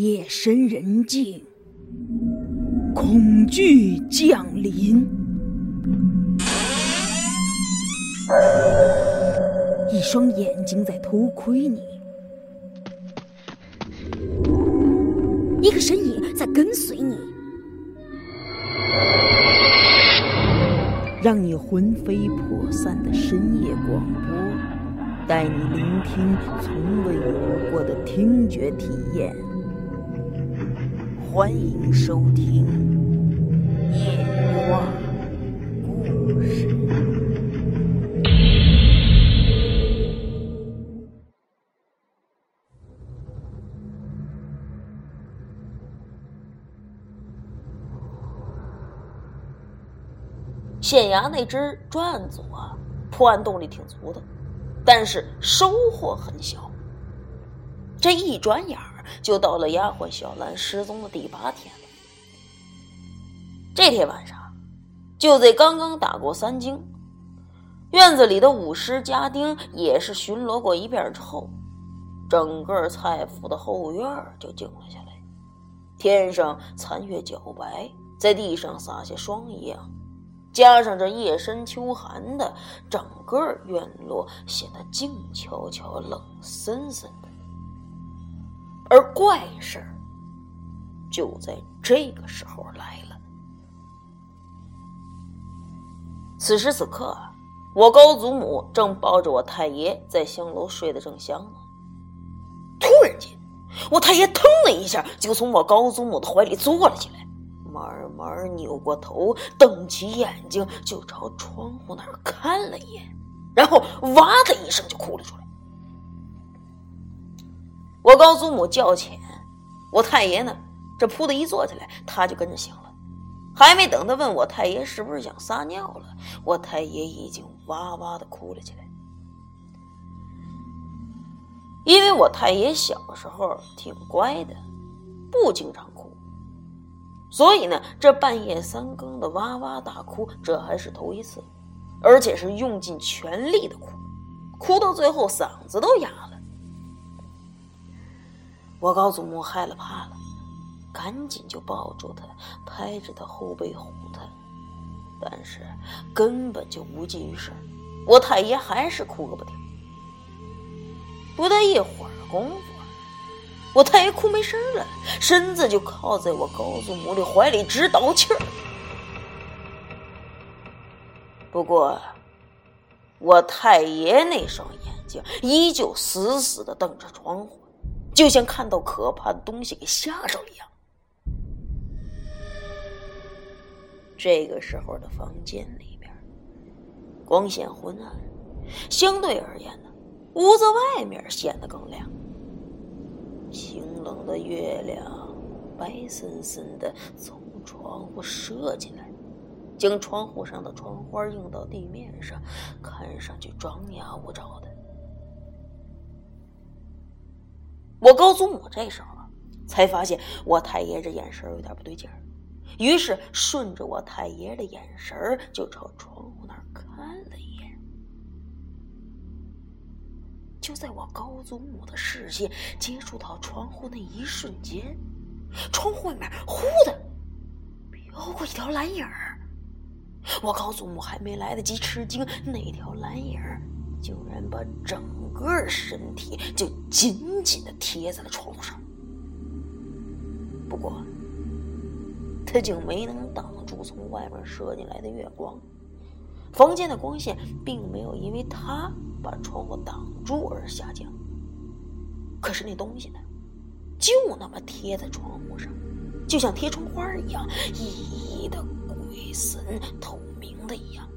夜深人静，恐惧降临，一双眼睛在偷窥你，一个身影在跟随你，让你魂飞魄散的深夜广播，带你聆听从未有过的听觉体验。欢迎收听《夜光故事》。县衙那支专案组啊，破案动力挺足的，但是收获很小。这一转眼儿就到了丫鬟小兰失踪的第八天了。这天晚上，就在刚刚打过三更，院子里的舞狮家丁也是巡逻过一遍之后，整个蔡府的后院就静了下来。天上残月皎白，在地上洒下霜一样。加上这夜深秋寒的，整个院落显得静悄悄、冷森森的。而怪事儿就在这个时候来了。此时此刻，我高祖母正抱着我太爷在香楼睡得正香呢。突然间，我太爷腾的一下就从我高祖母的怀里坐了起来。慢慢扭过头，瞪起眼睛，就朝窗户那儿看了一眼，然后哇的一声就哭了出来。我高祖母叫浅，我太爷呢，这扑的一坐起来，他就跟着醒了。还没等他问我太爷是不是想撒尿了，我太爷已经哇哇的哭了起来。因为我太爷小时候挺乖的，不经常哭。所以呢，这半夜三更的哇哇大哭，这还是头一次，而且是用尽全力的哭，哭到最后嗓子都哑了。我高祖母害了怕了，赶紧就抱住他，拍着他后背哄他，但是根本就无济于事，我太爷还是哭个不停。不大一会儿功夫。我太爷哭没声了，身子就靠在我高祖母的怀里直倒气儿。不过，我太爷那双眼睛依旧死死的瞪着窗户，就像看到可怕的东西给吓着一样。这个时候的房间里边，光线昏暗，相对而言呢，屋子外面显得更亮。清冷的月亮，白森森的从窗户射进来，将窗户上的窗花映到地面上，看上去张牙舞爪的。我高祖母这时候才发现我太爷这眼神有点不对劲儿，于是顺着我太爷的眼神就朝窗户那儿看了一眼。就在我高祖母的视线接触到窗户那一瞬间，窗户外面忽的飘过一条蓝影儿。我高祖母还没来得及吃惊，那条蓝影儿竟然把整个身体就紧紧的贴在了窗户上。不过，他竟没能挡住从外面射进来的月光。房间的光线并没有因为他把窗户挡住而下降，可是那东西呢，就那么贴在窗户上，就像贴窗花一样，熠熠的、鬼神透明的一样。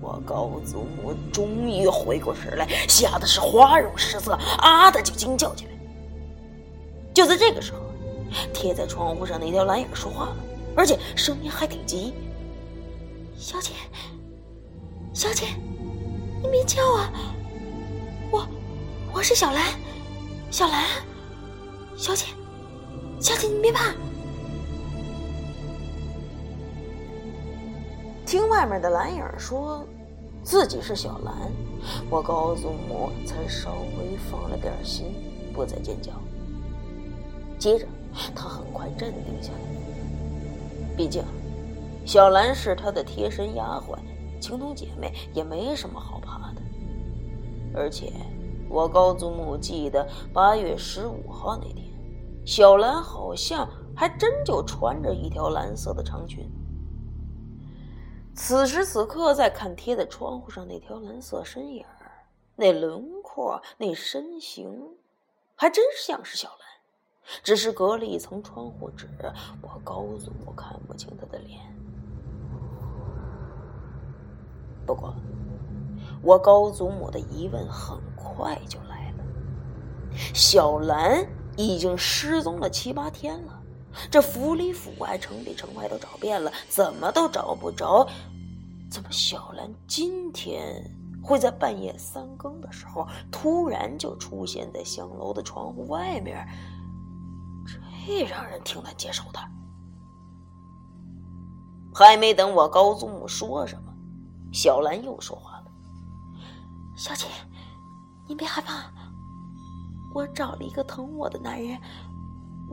我高祖母终于回过神来，吓得是花容失色，啊的就惊叫起来。就在这个时候，贴在窗户上那条蓝影说话了，而且声音还挺急。小姐，小姐，你别叫啊！我，我是小兰，小兰，小姐，小姐你别怕。听外面的蓝影说，自己是小兰，我高祖母才稍微放了点心，不再尖叫。接着，他很快镇定下来。毕竟，小兰是他的贴身丫鬟，情同姐妹也没什么好怕的。而且，我高祖母记得八月十五号那天，小兰好像还真就穿着一条蓝色的长裙。此时此刻，在看贴在窗户上那条蓝色身影那轮廓，那身形，还真像是小兰。只是隔了一层窗户纸，我高祖母看不清她的脸。不过，我高祖母的疑问很快就来了：小兰已经失踪了七八天了，这府里府外、城里城外都找遍了，怎么都找不着。怎么小兰今天会在半夜三更的时候突然就出现在香楼的窗户外面？这让人挺难接受的。还没等我高祖母说什么，小兰又说话了：“小姐，您别害怕，我找了一个疼我的男人，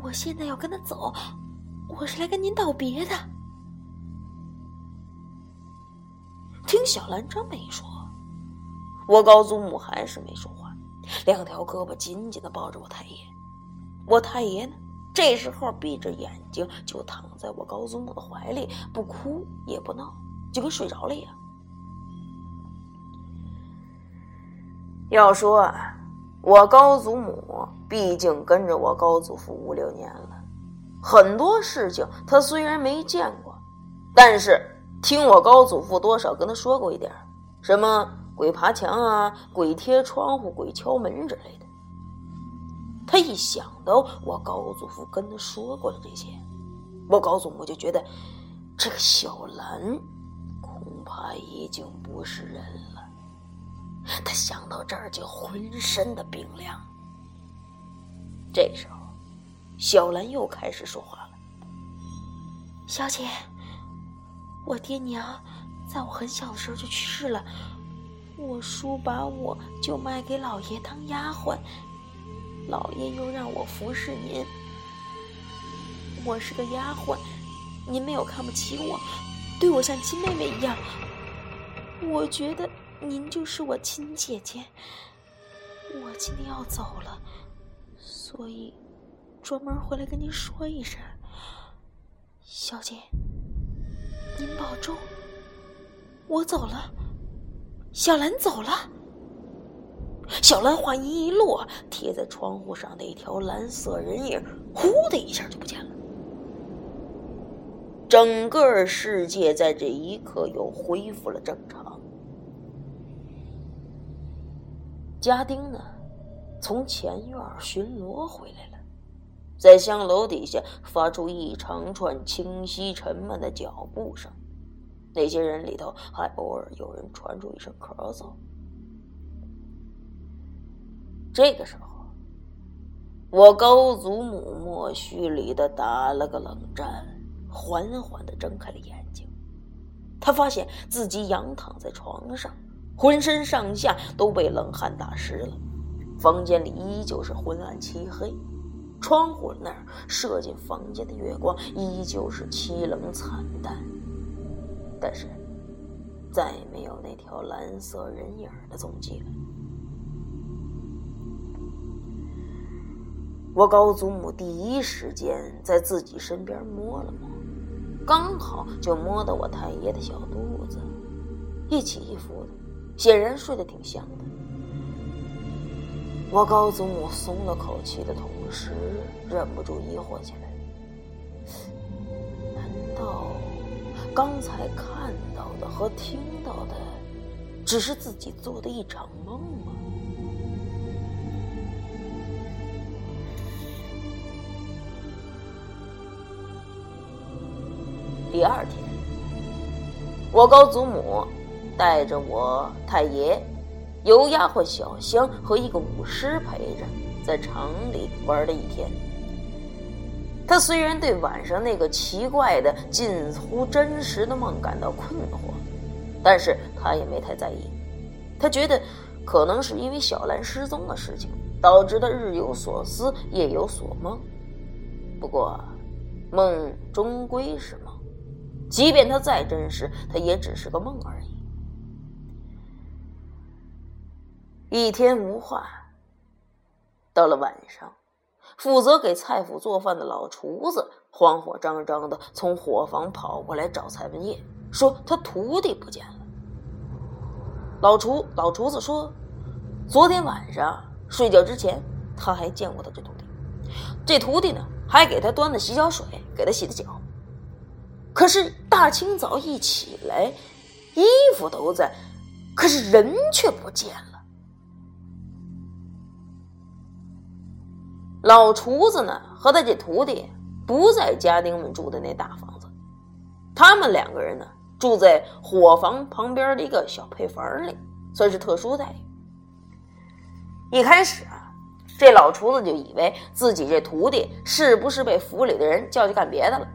我现在要跟他走，我是来跟您道别的。”听小兰这么一说，我高祖母还是没说话，两条胳膊紧紧的抱着我太爷。我太爷呢？这时候闭着眼睛就躺在我高祖母的怀里，不哭也不闹，就跟睡着了一样。要说啊，我高祖母毕竟跟着我高祖父五六年了，很多事情他虽然没见过，但是听我高祖父多少跟他说过一点什么鬼爬墙啊、鬼贴窗户、鬼敲门之类的。他一想到我高祖父跟他说过的这些，我高祖母就觉得这个小兰恐怕已经不是人了。他想到这儿就浑身的冰凉。这时候，小兰又开始说话了：“小姐，我爹娘在我很小的时候就去世了，我叔把我就卖给老爷当丫鬟。”老爷又让我服侍您，我是个丫鬟，您没有看不起我，对我像亲妹妹一样。我觉得您就是我亲姐姐。我今天要走了，所以专门回来跟您说一声，小姐，您保重。我走了，小兰走了。小兰话音一落，贴在窗户上的一条蓝色人影，呼的一下就不见了。整个世界在这一刻又恢复了正常。家丁呢，从前院巡逻回来了，在香楼底下发出一长串清晰沉闷的脚步声，那些人里头还偶尔有人传出一声咳嗽。这个时候，我高祖母莫须里的打了个冷战，缓缓的睁开了眼睛。他发现自己仰躺在床上，浑身上下都被冷汗打湿了。房间里依旧是昏暗漆黑，窗户那儿射进房间的月光依旧是凄冷惨淡，但是再没有那条蓝色人影的踪迹了。我高祖母第一时间在自己身边摸了摸，刚好就摸到我太爷的小肚子，一起一伏的，显然睡得挺香的。我高祖母松了口气的同时，忍不住疑惑起来：难道刚才看到的和听到的，只是自己做的一场梦吗？第二天，我高祖母带着我太爷，由丫鬟小香和一个舞狮陪着，在城里玩了一天。他虽然对晚上那个奇怪的、近乎真实的梦感到困惑，但是他也没太在意。他觉得，可能是因为小兰失踪的事情，导致他日有所思，夜有所梦。不过，梦终归是梦，即便它再真实，它也只是个梦而已。一天无话，到了晚上，负责给蔡府做饭的老厨子慌慌张张的从伙房跑过来找蔡文业，说他徒弟不见了。老厨老厨子说，昨天晚上睡觉之前，他还见过他这徒弟，这徒弟呢还给他端的洗脚水，给他洗的脚。可是大清早一起来，衣服都在，可是人却不见了。老厨子呢，和他这徒弟不在家丁们住的那大房子，他们两个人呢，住在伙房旁边的一个小配房里，算是特殊待遇。一开始啊，这老厨子就以为自己这徒弟是不是被府里的人叫去干别的了，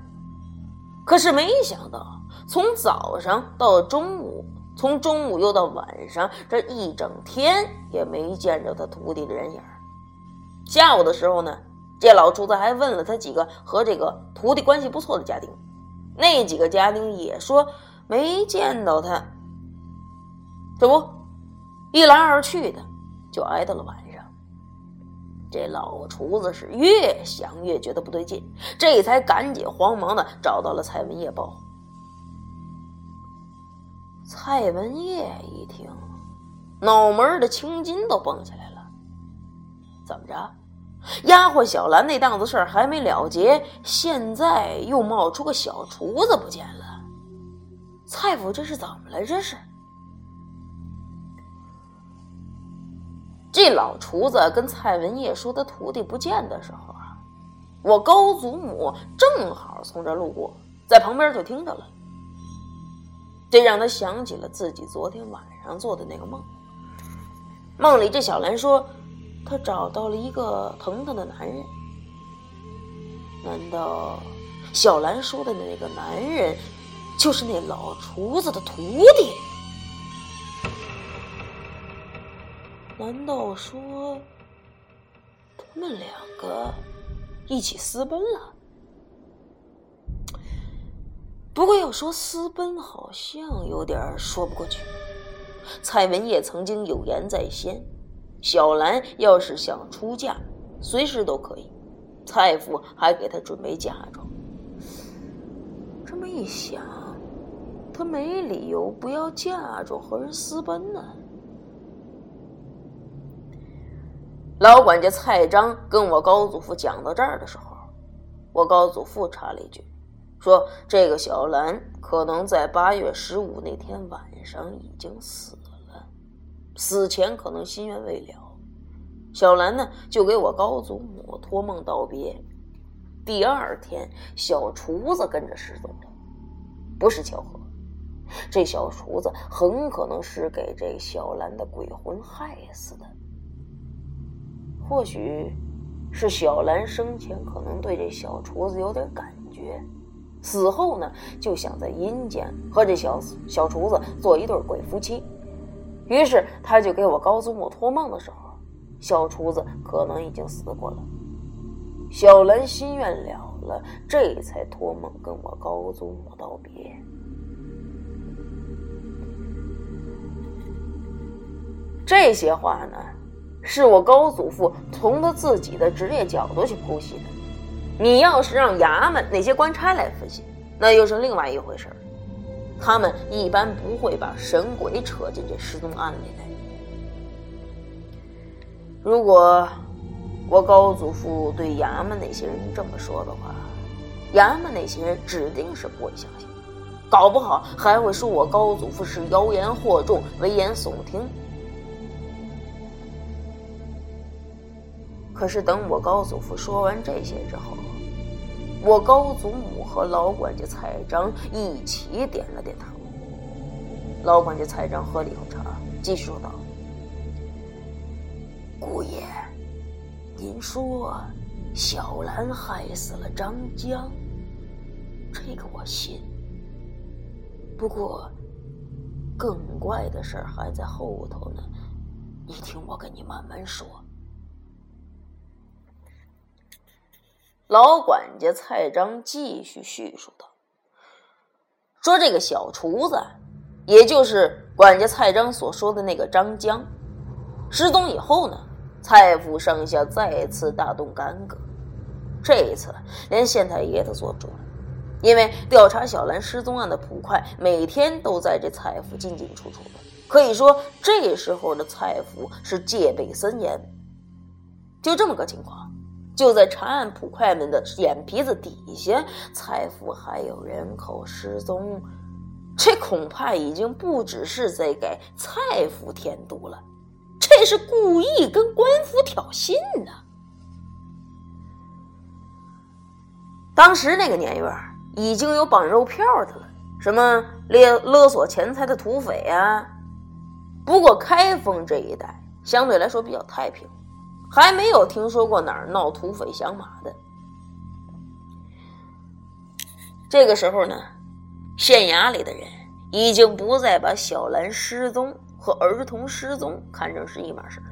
可是没想到，从早上到中午，从中午又到晚上，这一整天也没见着他徒弟的人影下午的时候呢，这老厨子还问了他几个和这个徒弟关系不错的家丁，那几个家丁也说没见到他。这不，一来二去的，就挨到了晚上。这老厨子是越想越觉得不对劲，这才赶紧慌忙的找到了蔡文业报。蔡文业一听，脑门的青筋都蹦起来了，怎么着？丫鬟小兰那档子事儿还没了结，现在又冒出个小厨子不见了。蔡府这是怎么了？这是？这老厨子跟蔡文业说他徒弟不见的时候啊，我高祖母正好从这路过，在旁边就听着了。这让他想起了自己昨天晚上做的那个梦。梦里这小兰说。他找到了一个疼他的男人，难道小兰说的那个男人就是那老厨子的徒弟？难道说他们两个一起私奔了？不过要说私奔，好像有点说不过去。蔡文也曾经有言在先。小兰要是想出嫁，随时都可以。蔡父还给她准备嫁妆。这么一想，他没理由不要嫁妆和人私奔呢。老管家蔡章跟我高祖父讲到这儿的时候，我高祖父插了一句，说：“这个小兰可能在八月十五那天晚上已经死。”死前可能心愿未了，小兰呢就给我高祖母托梦道别。第二天，小厨子跟着失踪了，不是巧合。这小厨子很可能是给这小兰的鬼魂害死的。或许是小兰生前可能对这小厨子有点感觉，死后呢就想在阴间和这小小厨子做一对鬼夫妻。于是他就给我高祖母托梦的时候，小厨子可能已经死过了。小兰心愿了了，这才托梦跟我高祖母道别。这些话呢，是我高祖父从他自己的职业角度去剖析的。你要是让衙门那些官差来分析，那又是另外一回事儿。他们一般不会把神鬼扯进这失踪案里来。如果我高祖父对衙门那些人这么说的话，衙门那些人指定是不会相信，搞不好还会说我高祖父是妖言惑众、危言耸听。可是等我高祖父说完这些之后，我高祖母和老管家蔡章一起点了点头。老管家蔡章喝了一口茶，继续说道：“姑爷，您说小兰害死了张江，这个我信。不过，更怪的事还在后头呢。你听我跟你慢慢说。”老管家蔡章继续叙述道：“说这个小厨子，也就是管家蔡章所说的那个张江，失踪以后呢，蔡府上下再次大动干戈。这一次，连县太爷都坐不住了，因为调查小兰失踪案的捕快每天都在这蔡府进进出出的，可以说这时候的蔡府是戒备森严。就这么个情况。”就在查案捕快们的眼皮子底下，蔡府还有人口失踪，这恐怕已经不只是在给蔡府添堵了，这是故意跟官府挑衅呢。当时那个年月已经有绑肉票的了，什么勒勒索钱财的土匪啊。不过开封这一带相对来说比较太平。还没有听说过哪儿闹土匪响马的。这个时候呢，县衙里的人已经不再把小兰失踪和儿童失踪看成是一码事了。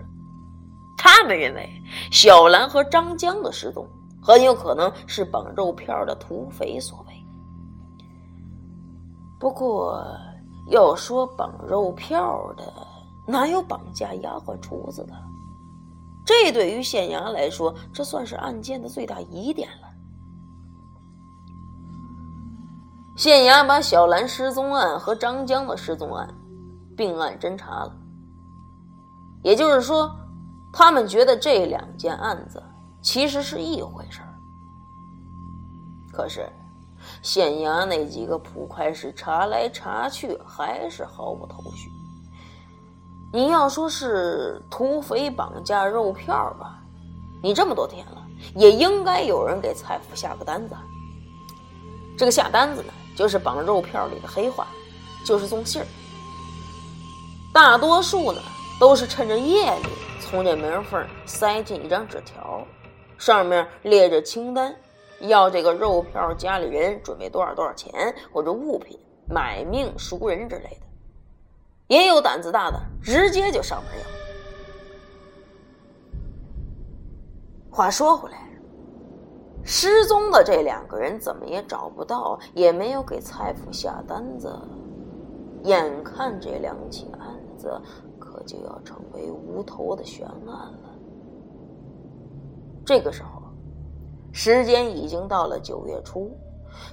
他们认为小兰和张江的失踪很有可能是绑肉票的土匪所为。不过，要说绑肉票的，哪有绑架丫鬟厨子的？这对于县衙来说，这算是案件的最大疑点了。县衙把小兰失踪案和张江的失踪案并案侦查了，也就是说，他们觉得这两件案子其实是一回事儿。可是，县衙那几个捕快是查来查去，还是毫无头绪。你要说是土匪绑架肉票吧，你这么多天了，也应该有人给蔡府下个单子。这个下单子呢，就是绑肉票里的黑话，就是送信儿。大多数呢，都是趁着夜里从这门缝塞进一张纸条，上面列着清单，要这个肉票家里人准备多少多少钱或者物品，买命赎人之类的。也有胆子大的，直接就上门要。话说回来，失踪的这两个人怎么也找不到，也没有给蔡府下单子，眼看这两起案子可就要成为无头的悬案了。这个时候，时间已经到了九月初，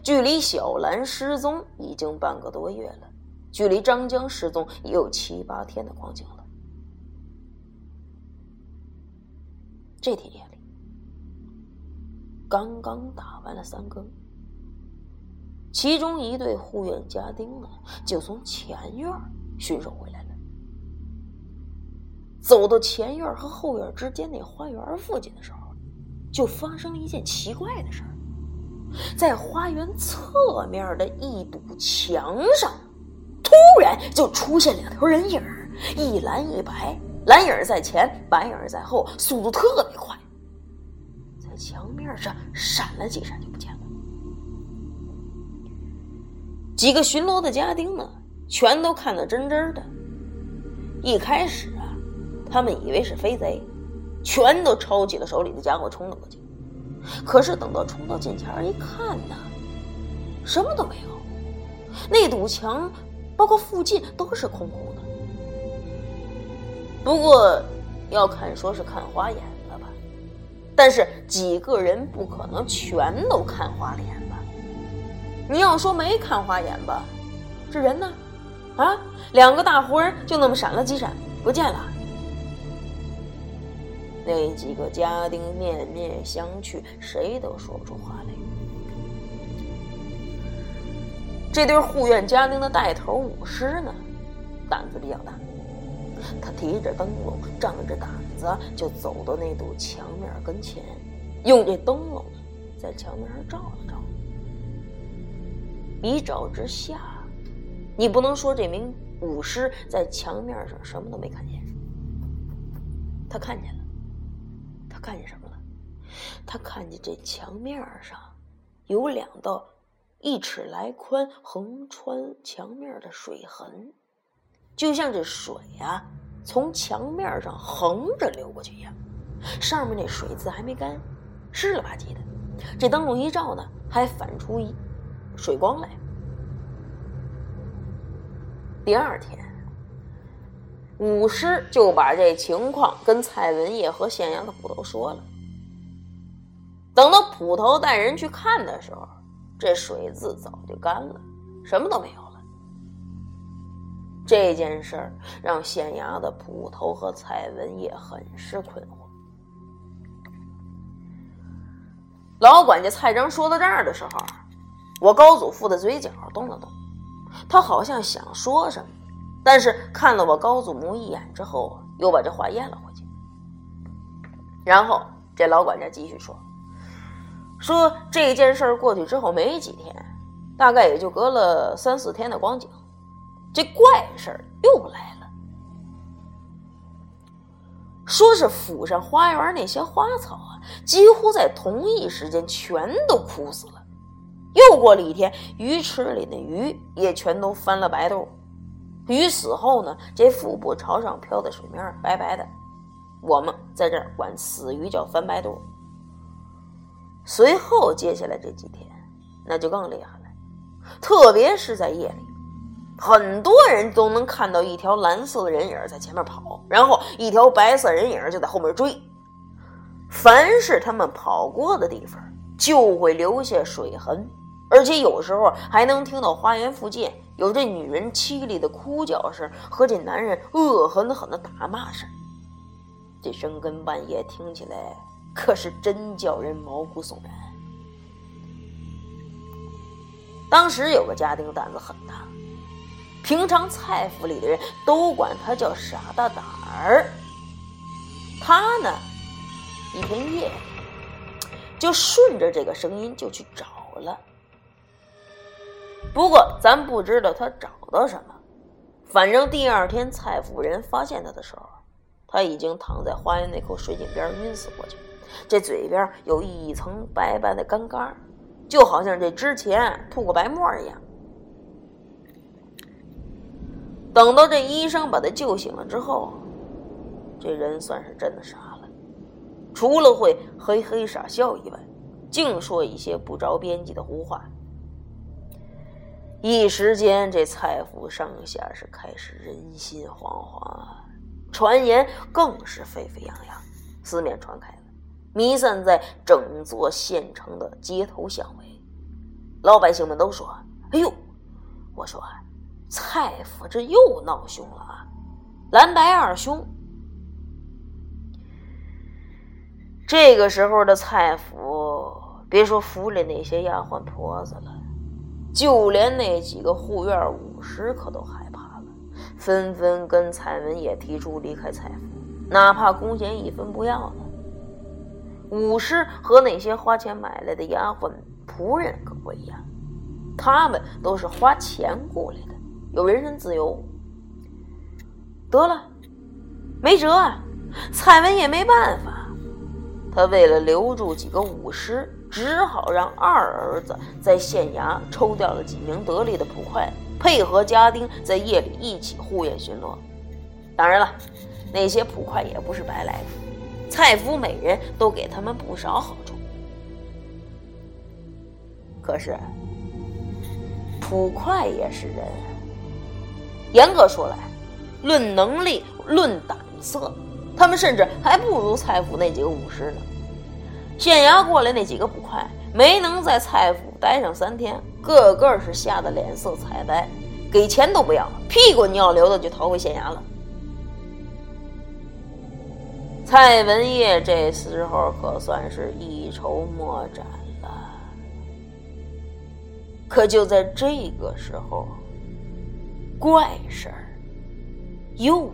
距离小兰失踪已经半个多月了。距离张江失踪也有七八天的光景了。这天夜里，刚刚打完了三更，其中一对护院家丁呢，就从前院巡守回来了。走到前院和后院之间那花园附近的时候，就发生了一件奇怪的事儿，在花园侧面的一堵墙上。突然就出现两条人影一蓝一白，蓝影在前，白影在后，速度特别快，在墙面上闪了几闪就不见了。几个巡逻的家丁呢，全都看得真真的。一开始啊，他们以为是飞贼，全都抄起了手里的家伙冲了过去。可是等到冲到近前一看呢，什么都没有，那堵墙。包括附近都是空空的，不过要看说是看花眼了吧，但是几个人不可能全都看花了眼吧？你要说没看花眼吧，这人呢？啊，两个大活人就那么闪了几闪不见了。那几个家丁面面相觑，谁都说不出话来。这对护院家丁的带头武师呢，胆子比较大。他提着灯笼，仗着胆子，就走到那堵墙面跟前，用这灯笼，在墙面上照了照。一照之下，你不能说这名武师在墙面上什么都没看见。他看见了，他看见什么了？他看见这墙面上有两道。一尺来宽、横穿墙面的水痕，就像这水呀从墙面上横着流过去一样。上面那水渍还没干，湿了吧唧的。这灯笼一照呢，还反出一水光来。第二天，武师就把这情况跟蔡文业和县衙的捕头说了。等到捕头带人去看的时候，这水渍早就干了，什么都没有了。这件事儿让县衙的捕头和蔡文业很是困惑。老管家蔡章说到这儿的时候，我高祖父的嘴角动了动，他好像想说什么，但是看了我高祖母一眼之后，又把这话咽了回去。然后这老管家继续说。说这件事儿过去之后没几天，大概也就隔了三四天的光景，这怪事儿又来了。说是府上花园那些花草啊，几乎在同一时间全都枯死了。又过了一天，鱼池里的鱼也全都翻了白肚。鱼死后呢，这腹部朝上漂的水面白白的，我们在这儿管死鱼叫翻白肚。随后接下来这几天，那就更厉害了，特别是在夜里，很多人都能看到一条蓝色的人影在前面跑，然后一条白色人影就在后面追。凡是他们跑过的地方，就会留下水痕，而且有时候还能听到花园附近有这女人凄厉的哭叫声和这男人恶狠狠的打骂声。这深更半夜听起来。可是真叫人毛骨悚然。当时有个家丁胆子很大，平常蔡府里的人都管他叫傻大胆儿。他呢，一天夜里就顺着这个声音就去找了。不过咱不知道他找到什么，反正第二天蔡府人发现他的时候，他已经躺在花园那口水井边晕死过去。这嘴边有一层白白的干干就好像这之前吐过白沫一样。等到这医生把他救醒了之后，这人算是真的傻了，除了会嘿嘿傻笑以外，净说一些不着边际的胡话。一时间，这蔡府上下是开始人心惶惶，传言更是沸沸扬扬，四面传开了。弥散在整座县城的街头巷尾，老百姓们都说：“哎呦，我说蔡府这又闹凶了啊！蓝白二兄。”这个时候的蔡府，别说府里那些丫鬟婆子了，就连那几个护院武师可都害怕了，纷纷跟蔡文也提出离开蔡府，哪怕工钱一分不要呢。武师和那些花钱买来的丫鬟仆人可不一样，他们都是花钱雇来的，有人身自由。得了，没辙啊！蔡文也没办法，他为了留住几个武师，只好让二儿子在县衙抽调了几名得力的捕快，配合家丁在夜里一起护院巡逻。当然了，那些捕快也不是白来的。蔡府每人都给他们不少好处，可是捕快也是人。严格说来，论能力、论胆色，他们甚至还不如蔡府那几个武士呢。县衙过来那几个捕快，没能在蔡府待上三天，个个是吓得脸色惨白，给钱都不要，屁滚尿流的就逃回县衙了。蔡文业这时候可算是一筹莫展了。可就在这个时候，怪事儿又。